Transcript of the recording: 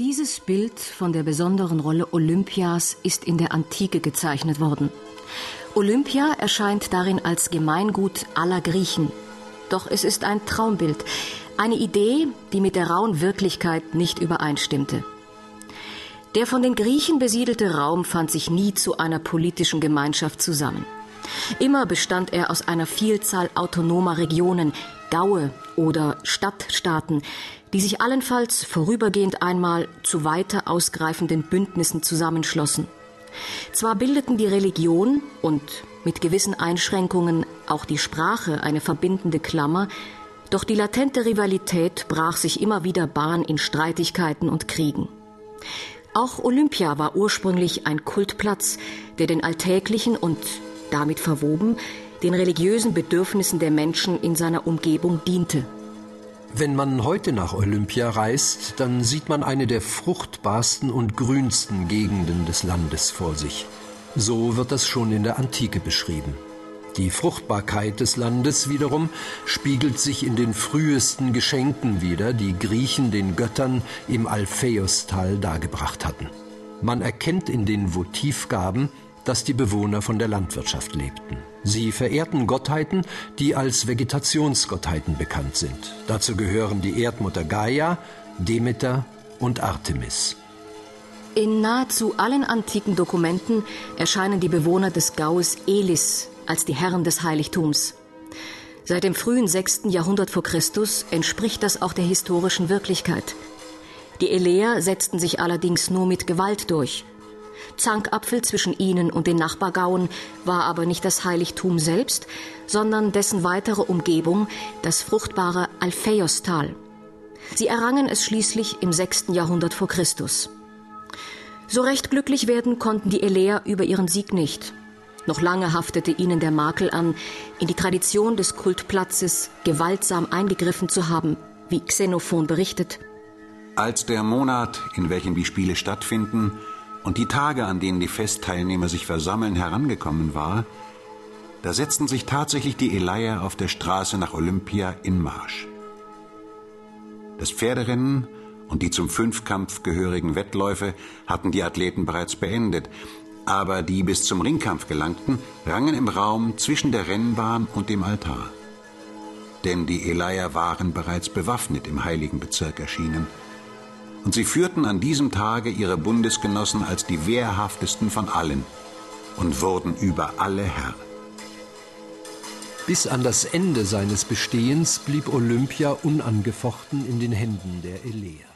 Dieses Bild von der besonderen Rolle Olympias ist in der Antike gezeichnet worden. Olympia erscheint darin als Gemeingut aller Griechen. Doch es ist ein Traumbild, eine Idee, die mit der rauen Wirklichkeit nicht übereinstimmte. Der von den Griechen besiedelte Raum fand sich nie zu einer politischen Gemeinschaft zusammen. Immer bestand er aus einer Vielzahl autonomer Regionen, Gaue oder Stadtstaaten, die sich allenfalls vorübergehend einmal zu weiter ausgreifenden Bündnissen zusammenschlossen. Zwar bildeten die Religion und mit gewissen Einschränkungen auch die Sprache eine verbindende Klammer, doch die latente Rivalität brach sich immer wieder Bahn in Streitigkeiten und Kriegen. Auch Olympia war ursprünglich ein Kultplatz, der den alltäglichen und damit verwoben den religiösen Bedürfnissen der Menschen in seiner Umgebung diente. Wenn man heute nach Olympia reist, dann sieht man eine der fruchtbarsten und grünsten Gegenden des Landes vor sich. So wird das schon in der Antike beschrieben. Die Fruchtbarkeit des Landes wiederum spiegelt sich in den frühesten Geschenken wider, die Griechen den Göttern im Alpheustal dargebracht hatten. Man erkennt in den Votivgaben, dass die Bewohner von der Landwirtschaft lebten. Sie verehrten Gottheiten, die als Vegetationsgottheiten bekannt sind. Dazu gehören die Erdmutter Gaia, Demeter und Artemis. In nahezu allen antiken Dokumenten erscheinen die Bewohner des Gaues Elis als die Herren des Heiligtums. Seit dem frühen 6. Jahrhundert vor Christus entspricht das auch der historischen Wirklichkeit. Die Eleer setzten sich allerdings nur mit Gewalt durch. Zankapfel zwischen ihnen und den Nachbargauen war aber nicht das Heiligtum selbst, sondern dessen weitere Umgebung, das fruchtbare Alpheiostal. Sie errangen es schließlich im 6. Jahrhundert vor Christus. So recht glücklich werden konnten die Eleer über ihren Sieg nicht. Noch lange haftete ihnen der Makel an, in die Tradition des Kultplatzes gewaltsam eingegriffen zu haben, wie Xenophon berichtet. Als der Monat, in welchem die Spiele stattfinden, und die Tage, an denen die Festteilnehmer sich versammeln, herangekommen war, da setzten sich tatsächlich die Eleier auf der Straße nach Olympia in Marsch. Das Pferderennen und die zum Fünfkampf gehörigen Wettläufe hatten die Athleten bereits beendet, aber die bis zum Ringkampf gelangten, rangen im Raum zwischen der Rennbahn und dem Altar. Denn die Eleier waren bereits bewaffnet im heiligen Bezirk erschienen – und sie führten an diesem Tage ihre Bundesgenossen als die wehrhaftesten von allen und wurden über alle Herr. Bis an das Ende seines Bestehens blieb Olympia unangefochten in den Händen der Eleer.